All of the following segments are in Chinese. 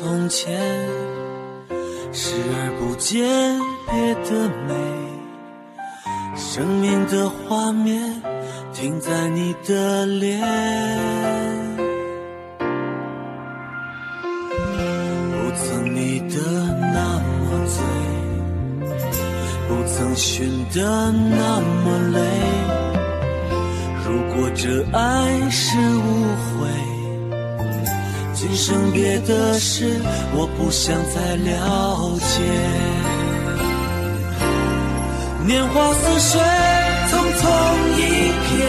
从前？视而不见别的美，生命的画面停在你的脸。不曾迷得那么醉，不曾寻得那么累。如果这爱是误会。今生别的事，我不想再了解。年华似水，匆匆一瞥，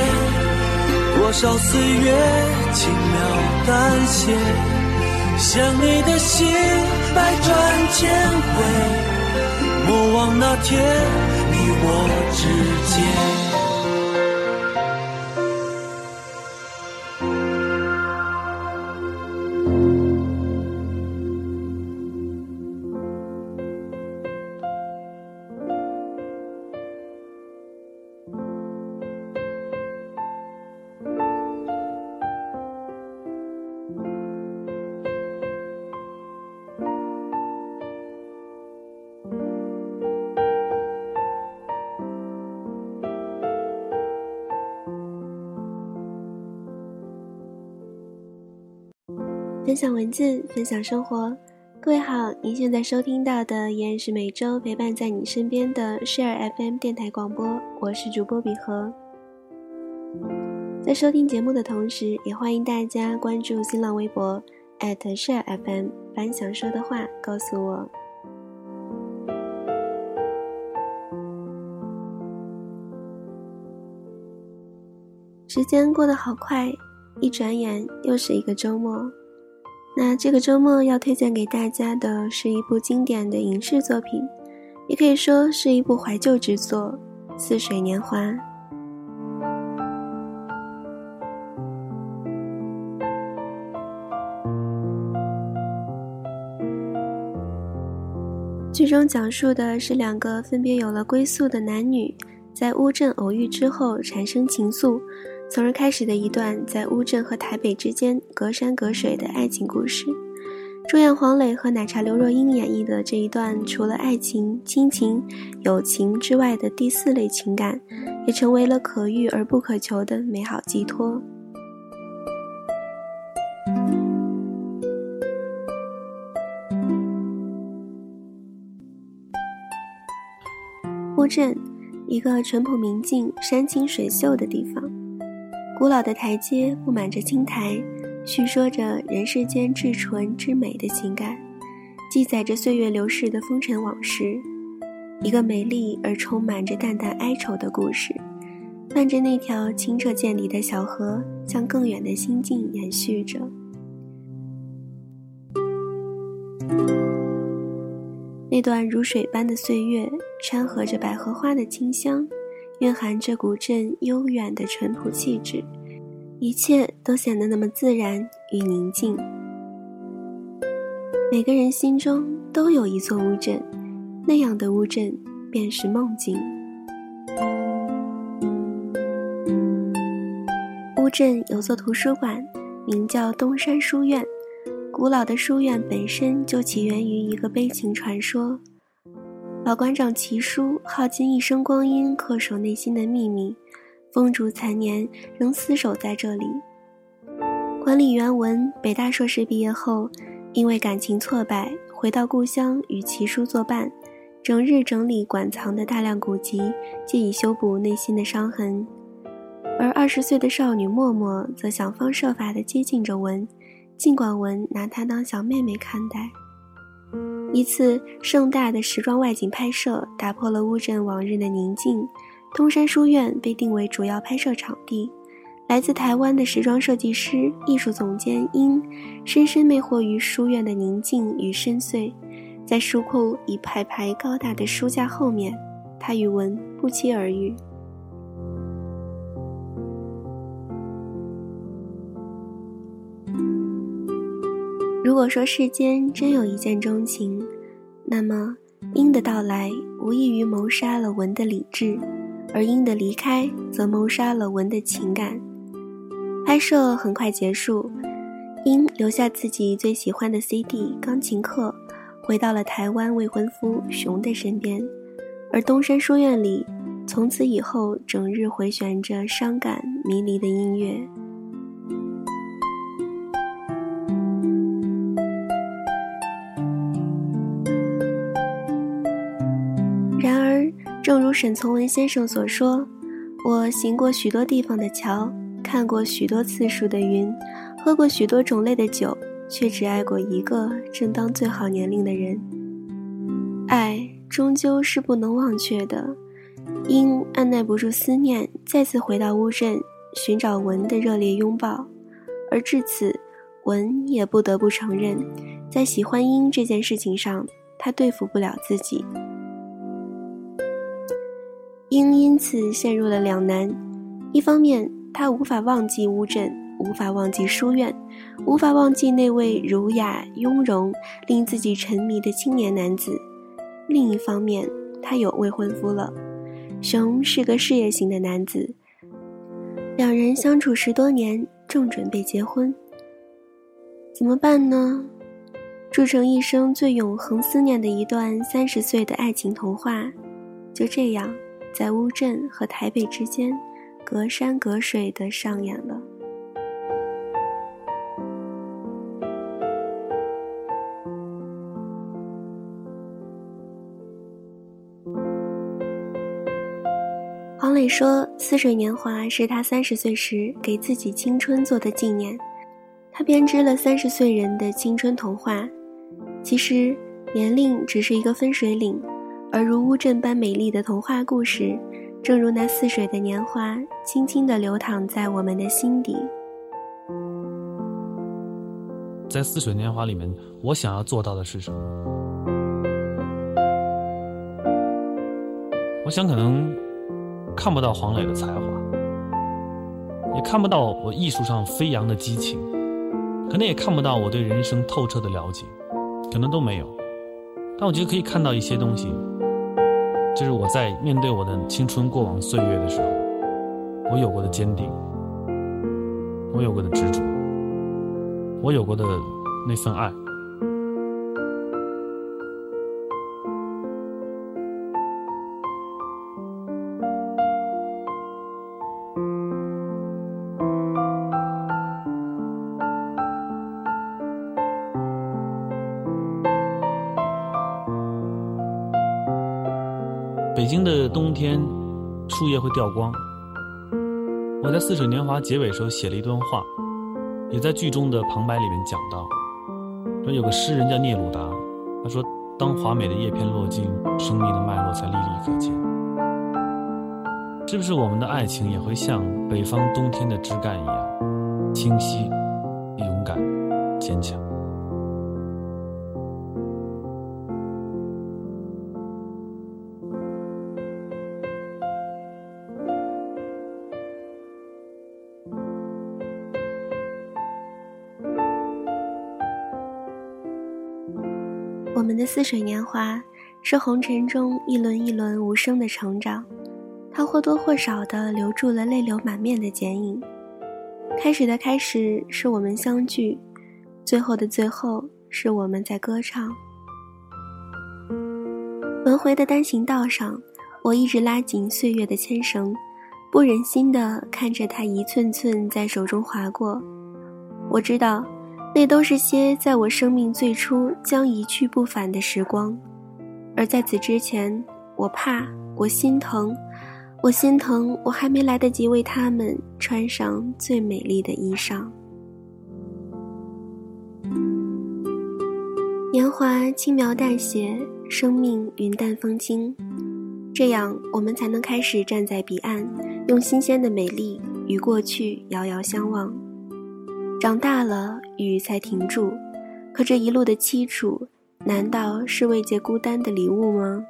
多少岁月轻描淡写。想你的心，百转千回，莫忘那天你我之间。分享文字，分享生活。各位好，您现在收听到的依然是每周陪伴在你身边的 Share FM 电台广播，我是主播比和。在收听节目的同时，也欢迎大家关注新浪微博 @Share FM，把你想说的话告诉我。时间过得好快，一转眼又是一个周末。那这个周末要推荐给大家的是一部经典的影视作品，也可以说是一部怀旧之作《似水年华》。剧中讲述的是两个分别有了归宿的男女，在乌镇偶遇之后产生情愫。从而开始的一段在乌镇和台北之间隔山隔水的爱情故事。主演黄磊和奶茶刘若英演绎的这一段，除了爱情、亲情、友情之外的第四类情感，也成为了可遇而不可求的美好寄托。乌镇，一个淳朴明净、山清水秀的地方。古老的台阶布满着青苔，叙说着人世间至纯至美的情感，记载着岁月流逝的风尘往事。一个美丽而充满着淡淡哀愁的故事，伴着那条清澈见底的小河，向更远的心境延续着。那段如水般的岁月，掺和着百合花的清香。蕴含着古镇悠远的淳朴气质，一切都显得那么自然与宁静。每个人心中都有一座乌镇，那样的乌镇便是梦境。乌镇有座图书馆，名叫东山书院。古老的书院本身就起源于一个悲情传说。老馆长齐叔耗尽一生光阴恪守内心的秘密，风烛残年仍厮守在这里。管理员文北大硕士毕业后，因为感情挫败，回到故乡与齐叔作伴，整日整理馆藏的大量古籍，借以修补内心的伤痕。而二十岁的少女默默则想方设法地接近着文，尽管文拿她当小妹妹看待。一次盛大的时装外景拍摄打破了乌镇往日的宁静，东山书院被定为主要拍摄场地。来自台湾的时装设计师、艺术总监殷，深深魅惑于书院的宁静与深邃。在书库一排排高大的书架后面，他与文不期而遇。如果说世间真有一见钟情，那么，鹰的到来无异于谋杀了文的理智，而鹰的离开则谋杀了文的情感。拍摄很快结束，鹰留下自己最喜欢的 CD《钢琴课》，回到了台湾未婚夫熊的身边，而东山书院里，从此以后整日回旋着伤感迷离的音乐。正如沈从文先生所说：“我行过许多地方的桥，看过许多次数的云，喝过许多种类的酒，却只爱过一个正当最好年龄的人。爱终究是不能忘却的。因按耐不住思念，再次回到乌镇，寻找文的热烈拥抱。而至此，文也不得不承认，在喜欢英这件事情上，他对付不了自己。”英因此陷入了两难：一方面，他无法忘记乌镇，无法忘记书院，无法忘记那位儒雅雍容、令自己沉迷的青年男子；另一方面，他有未婚夫了。熊是个事业型的男子，两人相处十多年，正准备结婚。怎么办呢？铸成一生最永恒思念的一段三十岁的爱情童话，就这样。在乌镇和台北之间，隔山隔水的上演了。黄磊说：“似水年华是他三十岁时给自己青春做的纪念。他编织了三十岁人的青春童话。其实，年龄只是一个分水岭。”而如乌镇般美丽的童话故事，正如那似水的年华，轻轻地流淌在我们的心底。在似水年华里面，我想要做到的是什么？我想可能看不到黄磊的才华，也看不到我艺术上飞扬的激情，可能也看不到我对人生透彻的了解，可能都没有。但我觉得可以看到一些东西。就是我在面对我的青春过往岁月的时候，我有过的坚定，我有过的执着，我有过的那份爱。会掉光。我在《似水年华》结尾时候写了一段话，也在剧中的旁白里面讲到，说有个诗人叫聂鲁达，他说：“当华美的叶片落尽，生命的脉络才历历可见。”是不是我们的爱情也会像北方冬天的枝干一样，清晰、勇敢、坚强？我们的似水年华，是红尘中一轮一轮无声的成长，它或多或少的留住了泪流满面的剪影。开始的开始，是我们相聚；最后的最后，是我们在歌唱。轮回的单行道上，我一直拉紧岁月的牵绳，不忍心的看着它一寸寸在手中划过。我知道。那都是些在我生命最初将一去不返的时光，而在此之前，我怕，我心疼，我心疼，我还没来得及为他们穿上最美丽的衣裳。年华轻描淡写，生命云淡风轻，这样我们才能开始站在彼岸，用新鲜的美丽与过去遥遥相望。长大了，雨才停住。可这一路的凄楚，难道是慰藉孤单的礼物吗？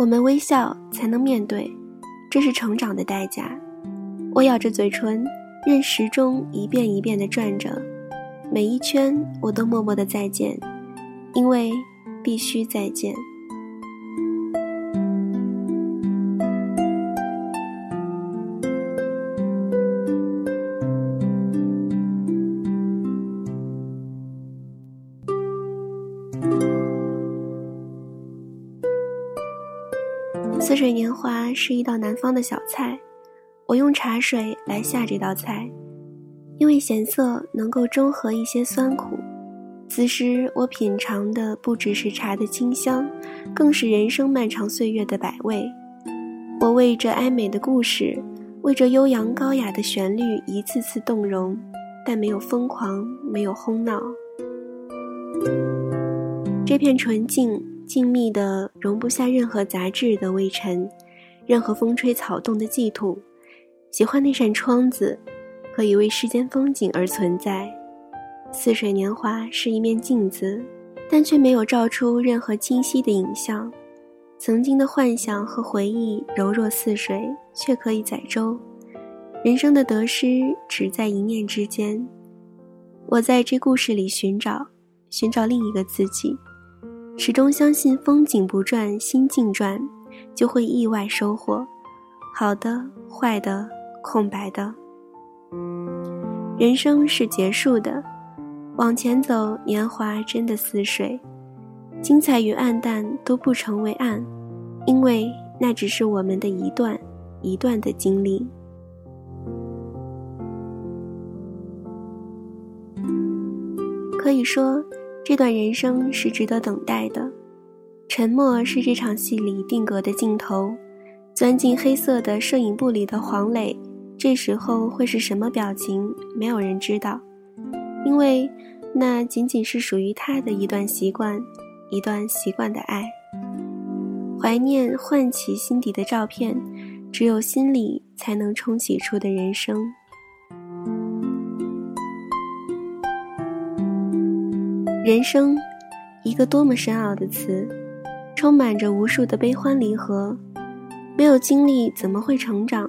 我们微笑才能面对，这是成长的代价。我咬着嘴唇，任时钟一遍一遍地转着，每一圈我都默默的再见，因为必须再见。似水年华是一道南方的小菜，我用茶水来下这道菜，因为咸涩能够中和一些酸苦。此时我品尝的不只是茶的清香，更是人生漫长岁月的百味。我为这哀美的故事，为这悠扬高雅的旋律一次次动容，但没有疯狂，没有哄闹。这片纯净。静谧的，容不下任何杂质的微尘，任何风吹草动的净土。喜欢那扇窗子，可以为世间风景而存在。似水年华是一面镜子，但却没有照出任何清晰的影像。曾经的幻想和回忆柔弱似水，却可以载舟。人生的得失只在一念之间。我在这故事里寻找，寻找另一个自己。始终相信，风景不转，心境转，就会意外收获，好的、坏的、空白的。人生是结束的，往前走，年华真的似水，精彩与暗淡都不成为暗，因为那只是我们的一段一段的经历。可以说。这段人生是值得等待的，沉默是这场戏里定格的镜头，钻进黑色的摄影布里的黄磊，这时候会是什么表情？没有人知道，因为那仅仅是属于他的一段习惯，一段习惯的爱。怀念唤起心底的照片，只有心里才能冲洗出的人生。人生，一个多么深奥的词，充满着无数的悲欢离合。没有经历，怎么会成长？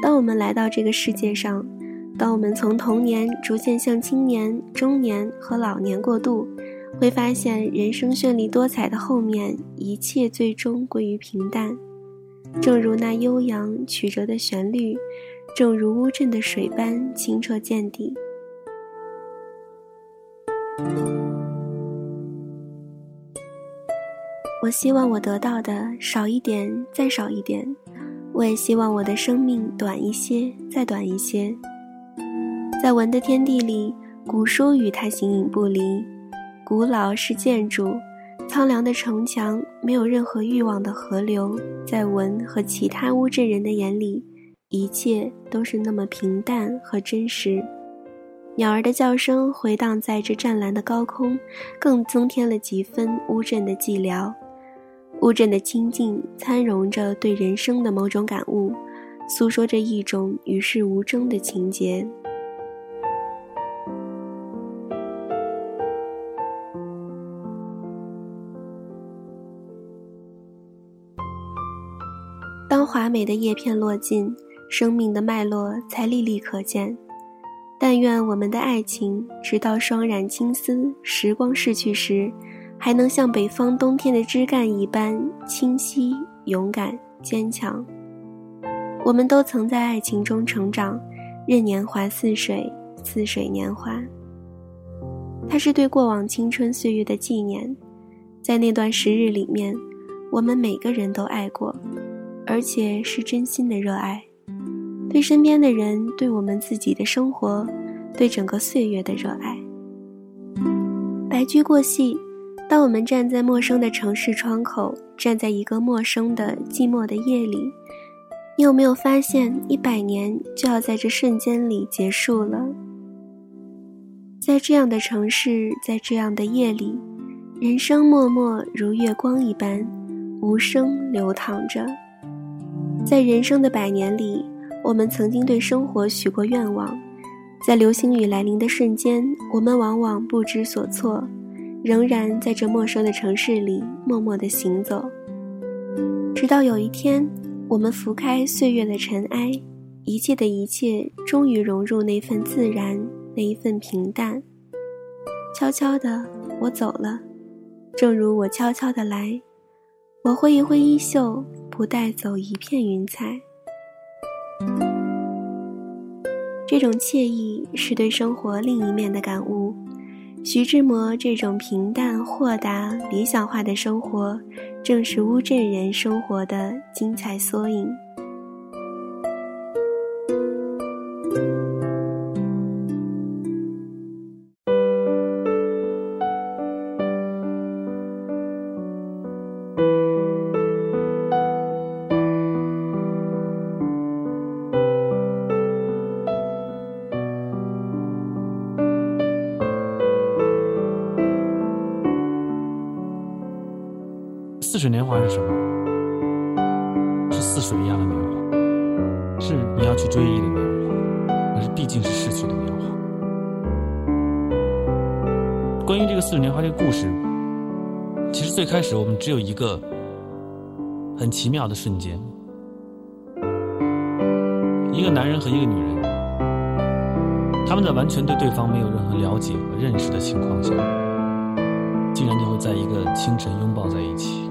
当我们来到这个世界上，当我们从童年逐渐向青年、中年和老年过渡，会发现人生绚丽多彩的后面，一切最终归于平淡。正如那悠扬曲折的旋律，正如乌镇的水般清澈见底。我希望我得到的少一点，再少一点；我也希望我的生命短一些，再短一些。在文的天地里，古书与它形影不离。古老是建筑，苍凉的城墙，没有任何欲望的河流，在文和其他乌镇人的眼里，一切都是那么平淡和真实。鸟儿的叫声回荡在这湛蓝的高空，更增添了几分乌镇的寂寥。乌镇的清静参融着对人生的某种感悟，诉说着一种与世无争的情节。当华美的叶片落尽，生命的脉络才历历可见。但愿我们的爱情，直到霜染青丝，时光逝去时，还能像北方冬天的枝干一般清晰、勇敢、坚强。我们都曾在爱情中成长，任年华似水，似水年华。它是对过往青春岁月的纪念，在那段时日里面，我们每个人都爱过，而且是真心的热爱。对身边的人，对我们自己的生活，对整个岁月的热爱。白驹过隙，当我们站在陌生的城市窗口，站在一个陌生的寂寞的夜里，你有没有发现，一百年就要在这瞬间里结束了？在这样的城市，在这样的夜里，人生默默如月光一般，无声流淌着。在人生的百年里。我们曾经对生活许过愿望，在流星雨来临的瞬间，我们往往不知所措，仍然在这陌生的城市里默默的行走。直到有一天，我们拂开岁月的尘埃，一切的一切终于融入那份自然，那一份平淡。悄悄的，我走了，正如我悄悄的来，我挥一挥衣袖，不带走一片云彩。这种惬意是对生活另一面的感悟。徐志摩这种平淡、豁达、理想化的生活，正是乌镇人生活的精彩缩影。最开始我们只有一个很奇妙的瞬间，一个男人和一个女人，他们在完全对对方没有任何了解和认识的情况下，竟然就会在一个清晨拥抱在一起。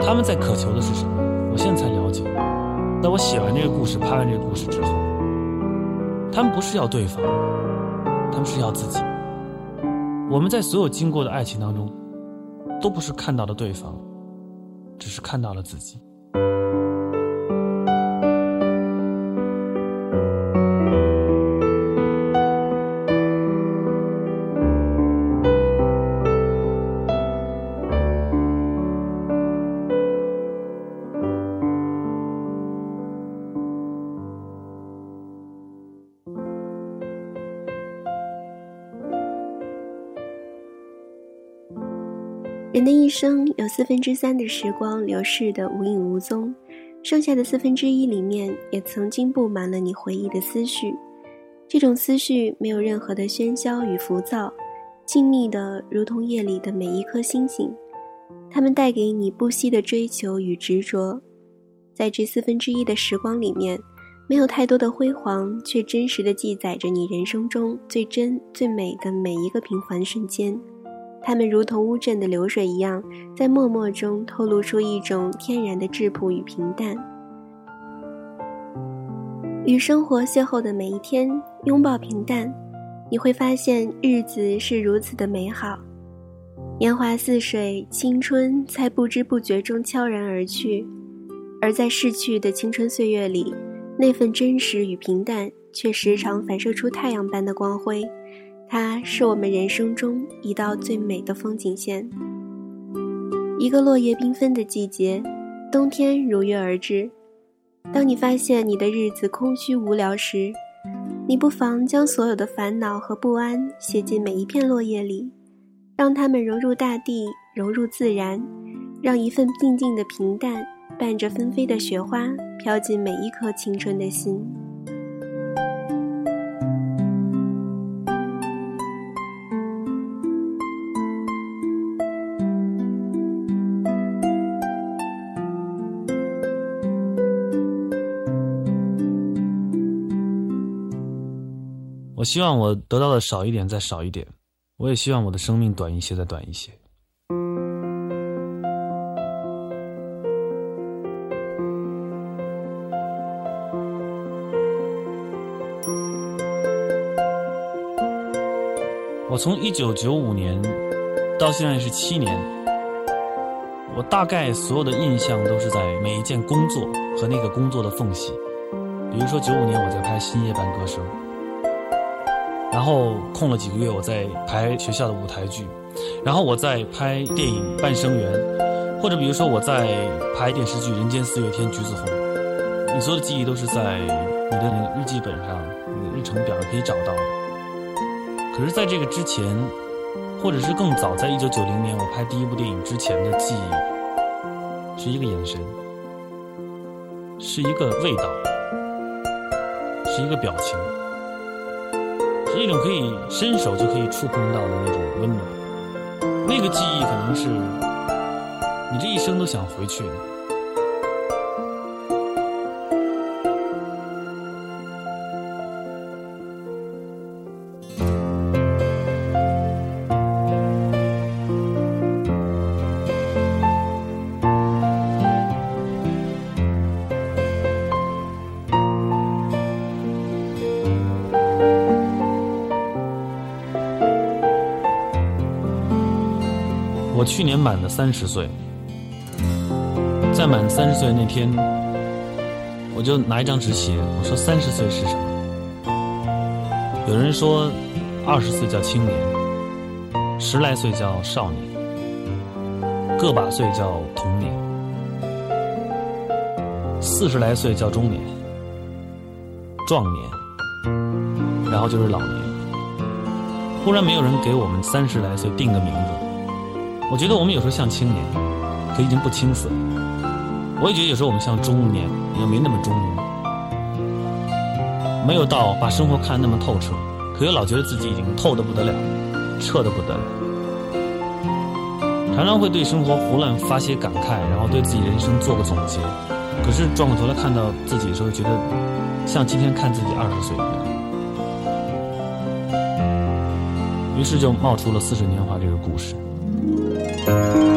他们在渴求的是什么？我现在才了解。在我写完这个故事、拍完这个故事之后，他们不是要对方，他们是要自己。我们在所有经过的爱情当中，都不是看到了对方，只是看到了自己。四分之三的时光流逝的无影无踪，剩下的四分之一里面也曾经布满了你回忆的思绪。这种思绪没有任何的喧嚣与浮躁，静谧的如同夜里的每一颗星星，它们带给你不息的追求与执着。在这四分之一的时光里面，没有太多的辉煌，却真实的记载着你人生中最真最美的每一个平凡瞬间。它们如同乌镇的流水一样，在默默中透露出一种天然的质朴与平淡。与生活邂逅的每一天，拥抱平淡，你会发现日子是如此的美好。年华似水，青春在不知不觉中悄然而去，而在逝去的青春岁月里，那份真实与平淡，却时常反射出太阳般的光辉。它是我们人生中一道最美的风景线。一个落叶缤纷的季节，冬天如约而至。当你发现你的日子空虚无聊时，你不妨将所有的烦恼和不安写进每一片落叶里，让它们融入大地，融入自然，让一份静静的平淡伴着纷飞的雪花飘进每一颗青春的心。我希望我得到的少一点，再少一点；我也希望我的生命短一些，再短一些。我从一九九五年到现在是七年，我大概所有的印象都是在每一件工作和那个工作的缝隙。比如说九五年我在拍《新夜半歌声》。然后空了几个月，我在排学校的舞台剧，然后我在拍电影《半生缘》，或者比如说我在拍电视剧《人间四月天》橘子红。你所有的记忆都是在你的日记本上、你的日程表上可以找到的。可是，在这个之前，或者是更早，在一九九零年我拍第一部电影之前的记忆，是一个眼神，是一个味道，是一个表情。是一种可以伸手就可以触碰到的那种温暖，那个记忆可能是你这一生都想回去的。去年满了三十岁，在满三十岁那天，我就拿一张纸写，我说三十岁是什么？有人说，二十岁叫青年，十来岁叫少年，个把岁叫童年，四十来岁叫中年，壮年，然后就是老年。忽然没有人给我们三十来岁定个名字，我觉得我们有时候像青年，可已经不青涩；我也觉得有时候我们像中年，也没那么中年，没有到把生活看那么透彻，可又老觉得自己已经透得不得了，彻得不得了。常常会对生活胡乱发些感慨，然后对自己人生做个总结，可是转过头来看到自己的时候，觉得像今天看自己二十岁一样。于是就冒出了《似水年华》这个故事。关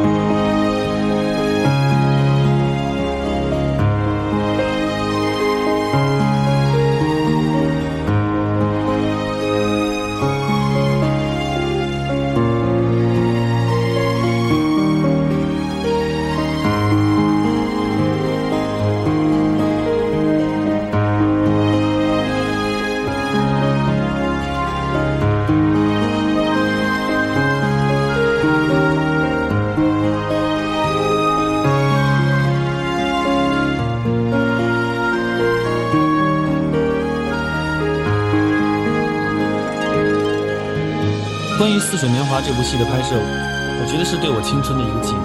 他《》这部戏的拍摄，我觉得是对我青春的一个纪念。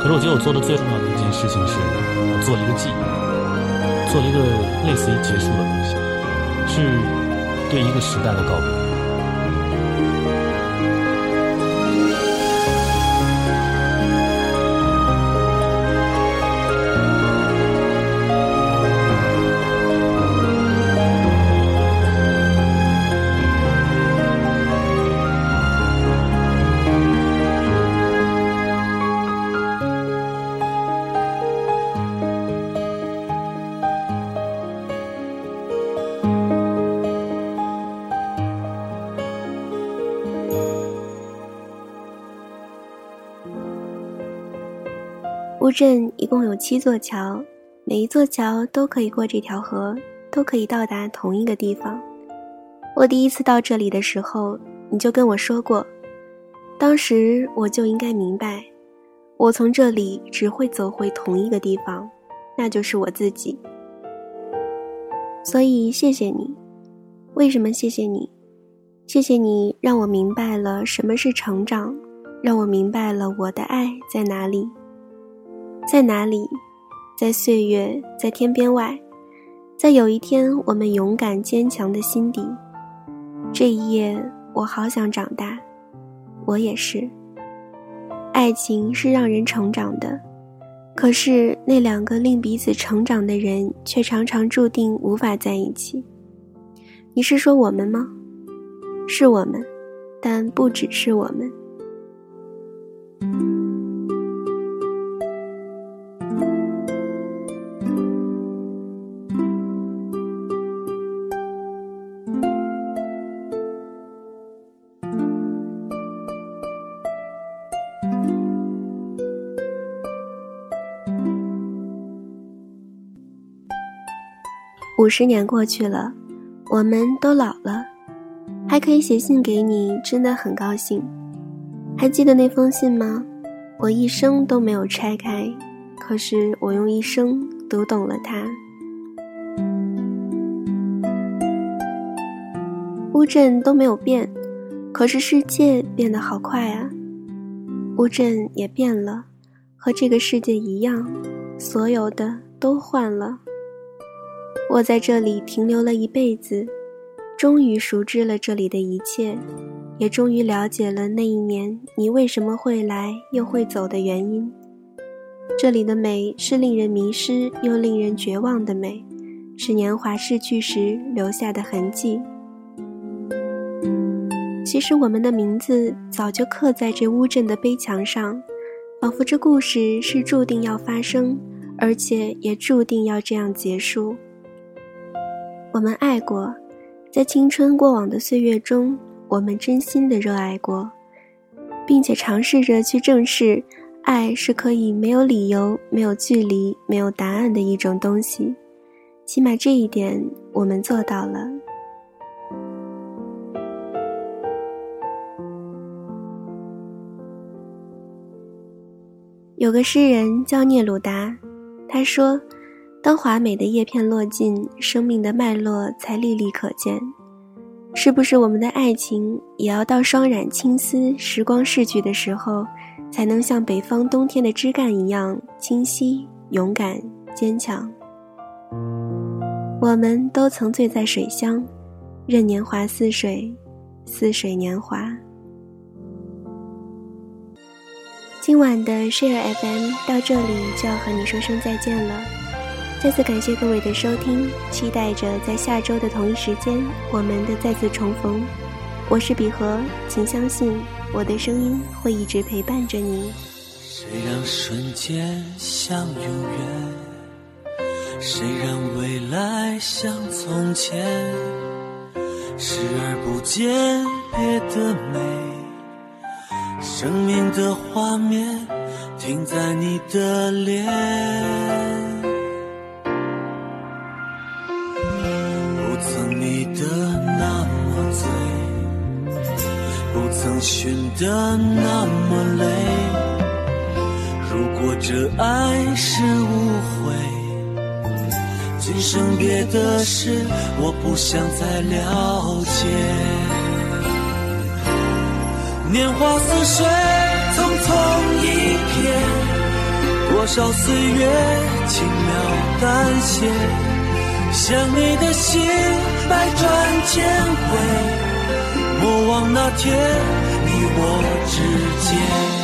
可是我觉得我做的最重要的一件事情是，我做了一个记忆，做了一个类似于结束的东西，是对一个时代的告别。镇一共有七座桥，每一座桥都可以过这条河，都可以到达同一个地方。我第一次到这里的时候，你就跟我说过，当时我就应该明白，我从这里只会走回同一个地方，那就是我自己。所以谢谢你，为什么谢谢你？谢谢你让我明白了什么是成长，让我明白了我的爱在哪里。在哪里？在岁月，在天边外，在有一天我们勇敢坚强的心底。这一夜，我好想长大，我也是。爱情是让人成长的，可是那两个令彼此成长的人，却常常注定无法在一起。你是说我们吗？是我们，但不只是我们。五十年过去了，我们都老了，还可以写信给你，真的很高兴。还记得那封信吗？我一生都没有拆开，可是我用一生读懂了它。乌镇都没有变，可是世界变得好快啊！乌镇也变了，和这个世界一样，所有的都换了。我在这里停留了一辈子，终于熟知了这里的一切，也终于了解了那一年你为什么会来又会走的原因。这里的美是令人迷失又令人绝望的美，是年华逝去时留下的痕迹。其实我们的名字早就刻在这乌镇的碑墙上，仿佛这故事是注定要发生，而且也注定要这样结束。我们爱过，在青春过往的岁月中，我们真心的热爱过。并且尝试着去正视，爱是可以没有理由、没有距离、没有答案的一种东西。起码这一点，我们做到了。有个诗人叫聂鲁达，他说：“当华美的叶片落尽，生命的脉络才历历可见。是不是我们的爱情也要到霜染青丝、时光逝去的时候，才能像北方冬天的枝干一样清晰、勇敢、坚强？我们都曾醉在水乡，任年华似水，似水年华。”今晚的 Share FM 到这里就要和你说声再见了，再次感谢各位的收听，期待着在下周的同一时间我们的再次重逢。我是比和，请相信我的声音会一直陪伴着你。谁让瞬间像永远？谁让未来像从前？视而不见，别的美。生命的画面停在你的脸，寻得那么累。如果这爱是误会，今生别的事我不想再了解。年华似水，匆匆一瞥，多少岁月轻描淡写，想你的心百转千回，莫忘那天你我之间。